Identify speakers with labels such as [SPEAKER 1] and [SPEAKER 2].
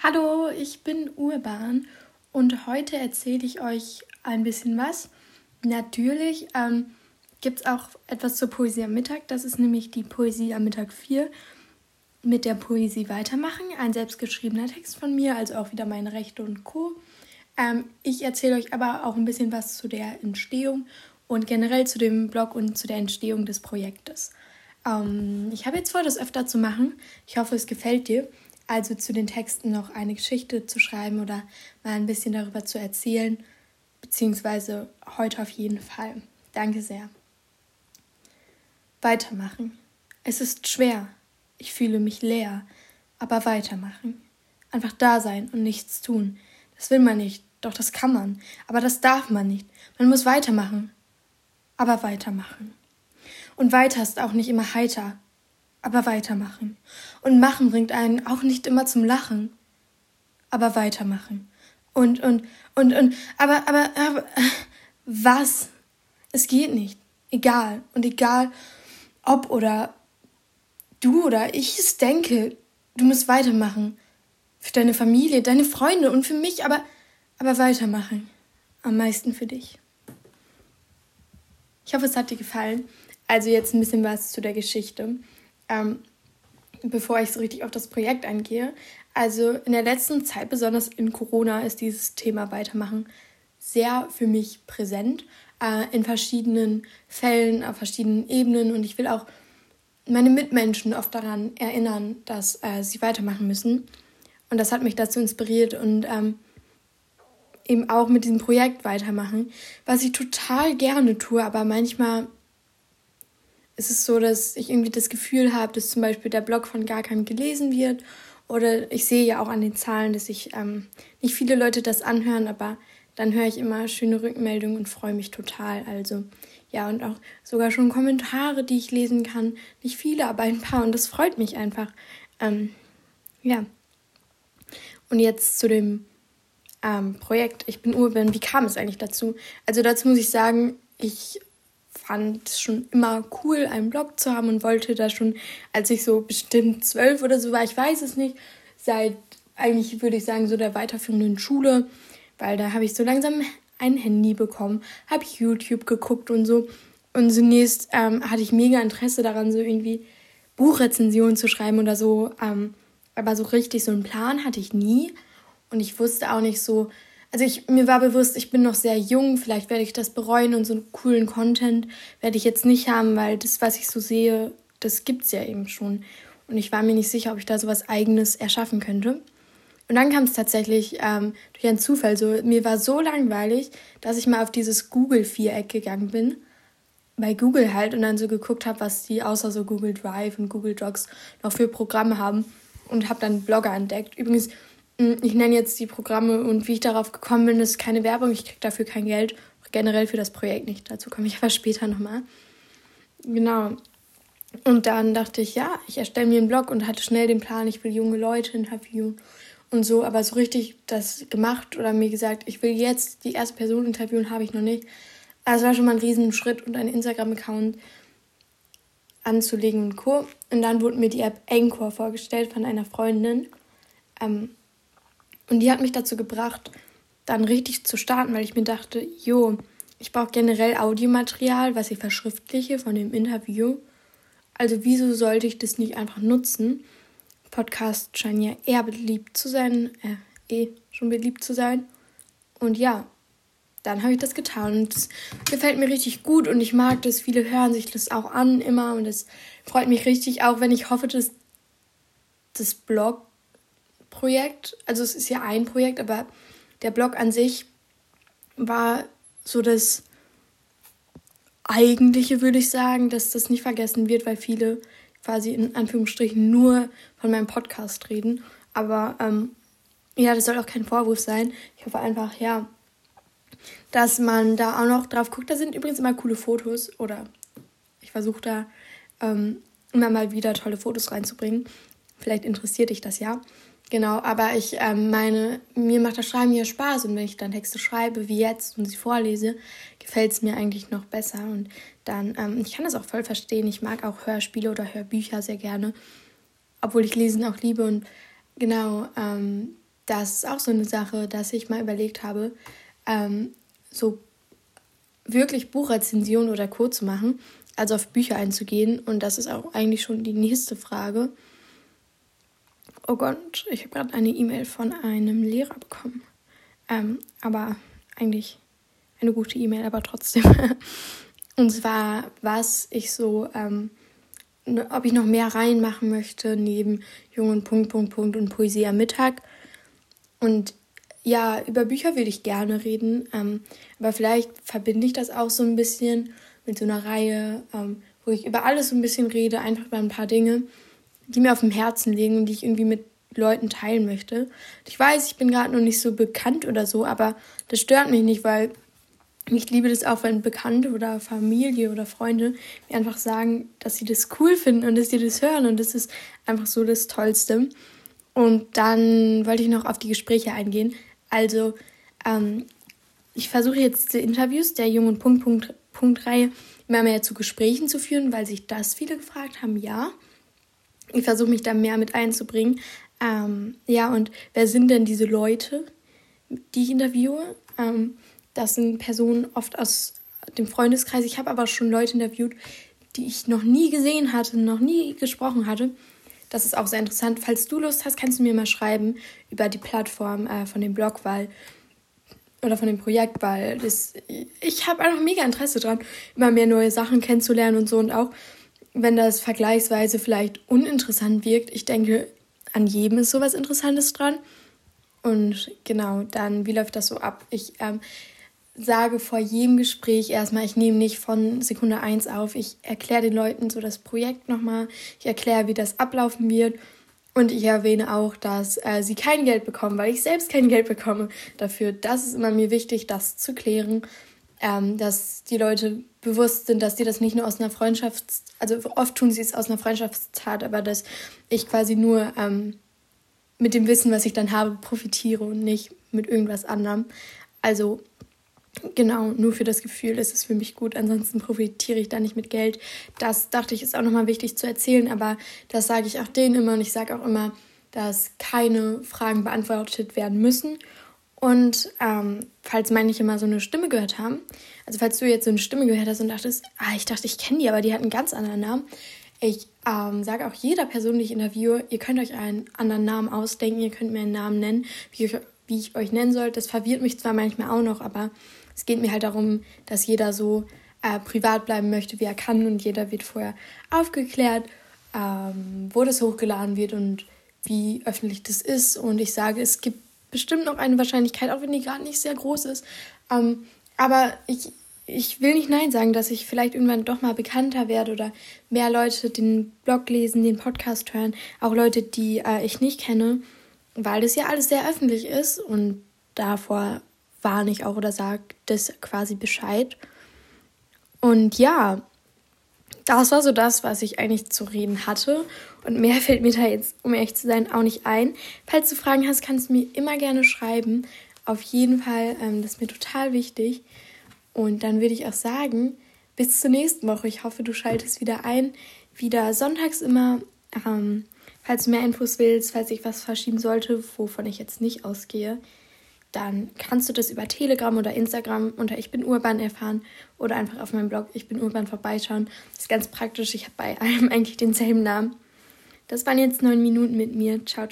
[SPEAKER 1] Hallo, ich bin Urban und heute erzähle ich euch ein bisschen was. Natürlich ähm, gibt es auch etwas zur Poesie am Mittag. Das ist nämlich die Poesie am Mittag 4 mit der Poesie weitermachen. Ein selbstgeschriebener Text von mir, also auch wieder meine Rechte und Co. Ähm, ich erzähle euch aber auch ein bisschen was zu der Entstehung und generell zu dem Blog und zu der Entstehung des Projektes. Ähm, ich habe jetzt vor, das öfter zu machen. Ich hoffe, es gefällt dir. Also zu den Texten noch eine Geschichte zu schreiben oder mal ein bisschen darüber zu erzählen, beziehungsweise heute auf jeden Fall. Danke sehr. Weitermachen. Es ist schwer. Ich fühle mich leer. Aber weitermachen. Einfach da sein und nichts tun. Das will man nicht, doch das kann man. Aber das darf man nicht. Man muss weitermachen. Aber weitermachen. Und weiter ist auch nicht immer heiter, aber weitermachen. Und machen bringt einen auch nicht immer zum Lachen, aber weitermachen. Und, und, und, und, aber, aber, aber, was? Es geht nicht. Egal. Und egal, ob oder du oder ich es denke, du musst weitermachen. Für deine Familie, deine Freunde und für mich, aber, aber weitermachen. Am meisten für dich. Ich hoffe, es hat dir gefallen. Also jetzt ein bisschen was zu der Geschichte, ähm, bevor ich so richtig auf das Projekt eingehe. Also in der letzten Zeit, besonders in Corona, ist dieses Thema Weitermachen sehr für mich präsent, äh, in verschiedenen Fällen, auf verschiedenen Ebenen. Und ich will auch meine Mitmenschen oft daran erinnern, dass äh, sie weitermachen müssen. Und das hat mich dazu inspiriert und ähm, eben auch mit diesem Projekt weitermachen, was ich total gerne tue, aber manchmal ist es so, dass ich irgendwie das Gefühl habe, dass zum Beispiel der Blog von gar keinem gelesen wird. Oder ich sehe ja auch an den Zahlen, dass sich ähm, nicht viele Leute das anhören, aber dann höre ich immer schöne Rückmeldungen und freue mich total. Also ja, und auch sogar schon Kommentare, die ich lesen kann. Nicht viele, aber ein paar. Und das freut mich einfach. Ähm, ja. Und jetzt zu dem ähm, Projekt. Ich bin Urban. Wie kam es eigentlich dazu? Also dazu muss ich sagen, ich fand schon immer cool, einen Blog zu haben und wollte da schon, als ich so bestimmt zwölf oder so war, ich weiß es nicht, seit eigentlich würde ich sagen so der weiterführenden Schule, weil da habe ich so langsam ein Handy bekommen, habe YouTube geguckt und so. Und zunächst ähm, hatte ich mega Interesse daran, so irgendwie Buchrezensionen zu schreiben oder so. Ähm, aber so richtig so einen Plan hatte ich nie. Und ich wusste auch nicht so, also ich, mir war bewusst, ich bin noch sehr jung, vielleicht werde ich das bereuen und so einen coolen Content werde ich jetzt nicht haben, weil das, was ich so sehe, das gibt es ja eben schon. Und ich war mir nicht sicher, ob ich da so was Eigenes erschaffen könnte. Und dann kam es tatsächlich ähm, durch einen Zufall so. Mir war so langweilig, dass ich mal auf dieses Google-Viereck gegangen bin. Bei Google halt und dann so geguckt habe, was die außer so Google Drive und Google Docs noch für Programme haben. Und habe dann Blogger entdeckt. Übrigens, ich nenne jetzt die Programme und wie ich darauf gekommen bin, ist keine Werbung. Ich kriege dafür kein Geld. Generell für das Projekt nicht. Dazu komme ich aber später nochmal. Genau. Und dann dachte ich, ja, ich erstelle mir einen Blog und hatte schnell den Plan, ich will junge Leute interviewen und so. Aber so richtig das gemacht oder mir gesagt, ich will jetzt die erste Person interviewen, habe ich noch nicht. Also war schon mal ein Riesenschritt und einen Instagram-Account anzulegen und Co. Und dann wurde mir die App Anchor vorgestellt von einer Freundin. Ähm, und die hat mich dazu gebracht, dann richtig zu starten, weil ich mir dachte, jo, ich brauche generell Audiomaterial, was ich verschriftliche von dem Interview. Also wieso sollte ich das nicht einfach nutzen? Podcasts scheinen ja eher beliebt zu sein, äh, eh schon beliebt zu sein. Und ja, dann habe ich das getan und es gefällt mir richtig gut und ich mag das. Viele hören sich das auch an immer und es freut mich richtig, auch wenn ich hoffe, dass das Blog Projekt. Also es ist ja ein Projekt, aber der Blog an sich war so das eigentliche, würde ich sagen, dass das nicht vergessen wird, weil viele quasi in Anführungsstrichen nur von meinem Podcast reden. Aber ähm, ja, das soll auch kein Vorwurf sein. Ich hoffe einfach, ja, dass man da auch noch drauf guckt. Da sind übrigens immer coole Fotos oder ich versuche da ähm, immer mal wieder tolle Fotos reinzubringen. Vielleicht interessiert dich das ja. Genau, aber ich ähm, meine, mir macht das Schreiben ja Spaß und wenn ich dann Texte schreibe, wie jetzt und sie vorlese, gefällt es mir eigentlich noch besser und dann, ähm, ich kann das auch voll verstehen, ich mag auch Hörspiele oder Hörbücher sehr gerne, obwohl ich Lesen auch liebe und genau, ähm, das ist auch so eine Sache, dass ich mal überlegt habe, ähm, so wirklich Buchrezension oder Co. zu machen, also auf Bücher einzugehen. Und das ist auch eigentlich schon die nächste Frage. Oh Gott, ich habe gerade eine E-Mail von einem Lehrer bekommen. Ähm, aber eigentlich eine gute E-Mail, aber trotzdem. Und zwar, was ich so, ähm, ob ich noch mehr reinmachen möchte neben Jungen Punkt, Punkt, Punkt und Poesie am Mittag. Und ja, über Bücher würde ich gerne reden, ähm, aber vielleicht verbinde ich das auch so ein bisschen mit so einer Reihe, ähm, wo ich über alles so ein bisschen rede, einfach über ein paar Dinge, die mir auf dem Herzen liegen und die ich irgendwie mit Leuten teilen möchte. Ich weiß, ich bin gerade noch nicht so bekannt oder so, aber das stört mich nicht, weil ich liebe das auch, wenn Bekannte oder Familie oder Freunde mir einfach sagen, dass sie das cool finden und dass sie das hören und das ist einfach so das Tollste. Und dann wollte ich noch auf die Gespräche eingehen. Also, ähm, ich versuche jetzt diese Interviews der jungen Punkt, Punkt, Punkt-Reihe immer mehr zu Gesprächen zu führen, weil sich das viele gefragt haben, ja. Ich versuche mich da mehr mit einzubringen. Ähm, ja, und wer sind denn diese Leute, die ich interviewe? Ähm, das sind Personen oft aus dem Freundeskreis. Ich habe aber schon Leute interviewt, die ich noch nie gesehen hatte, noch nie gesprochen hatte. Das ist auch sehr interessant. Falls du Lust hast, kannst du mir mal schreiben über die Plattform äh, von dem Blog, weil oder von dem Projekt, weil das, ich habe einfach mega Interesse dran, immer mehr neue Sachen kennenzulernen und so und auch wenn das vergleichsweise vielleicht uninteressant wirkt, ich denke, an jedem ist sowas Interessantes dran. Und genau, dann, wie läuft das so ab? Ich ähm, sage vor jedem Gespräch erstmal, ich nehme nicht von Sekunde 1 auf. Ich erkläre den Leuten so das Projekt nochmal. Ich erkläre, wie das ablaufen wird. Und ich erwähne auch, dass äh, sie kein Geld bekommen, weil ich selbst kein Geld bekomme dafür. Das ist immer mir wichtig, das zu klären. Ähm, dass die Leute bewusst sind, dass die das nicht nur aus einer Freundschafts-, also oft tun sie es aus einer Freundschaftstat, aber dass ich quasi nur ähm, mit dem Wissen, was ich dann habe, profitiere und nicht mit irgendwas anderem. Also Genau, nur für das Gefühl ist es für mich gut. Ansonsten profitiere ich da nicht mit Geld. Das dachte ich ist auch nochmal wichtig zu erzählen, aber das sage ich auch denen immer und ich sage auch immer, dass keine Fragen beantwortet werden müssen. Und ähm, falls manche mal so eine Stimme gehört haben, also falls du jetzt so eine Stimme gehört hast und dachtest, ah, ich dachte, ich kenne die, aber die hat einen ganz anderen Namen. Ich ähm, sage auch jeder Person, die ich interviewe, ihr könnt euch einen anderen Namen ausdenken, ihr könnt mir einen Namen nennen, wie ich, wie ich euch nennen soll. Das verwirrt mich zwar manchmal auch noch, aber es geht mir halt darum, dass jeder so äh, privat bleiben möchte, wie er kann und jeder wird vorher aufgeklärt, ähm, wo das hochgeladen wird und wie öffentlich das ist. Und ich sage, es gibt bestimmt noch eine Wahrscheinlichkeit, auch wenn die gerade nicht sehr groß ist. Ähm, aber ich, ich will nicht Nein sagen, dass ich vielleicht irgendwann doch mal bekannter werde oder mehr Leute den Blog lesen, den Podcast hören, auch Leute, die äh, ich nicht kenne, weil das ja alles sehr öffentlich ist und davor warne ich auch oder sage das quasi Bescheid. Und ja, das war so das, was ich eigentlich zu reden hatte. Und mehr fällt mir da jetzt, um ehrlich zu sein, auch nicht ein. Falls du Fragen hast, kannst du mir immer gerne schreiben. Auf jeden Fall, ähm, das ist mir total wichtig. Und dann würde ich auch sagen, bis zur nächsten Woche. Ich hoffe, du schaltest wieder ein. Wieder sonntags immer. Ähm, falls du mehr Infos willst, falls ich was verschieben sollte, wovon ich jetzt nicht ausgehe, dann kannst du das über Telegram oder Instagram unter Ich bin Urban erfahren oder einfach auf meinem Blog Ich bin Urban vorbeischauen. Das ist ganz praktisch. Ich habe bei allem eigentlich denselben Namen. Das waren jetzt neun Minuten mit mir. Ciao, ciao.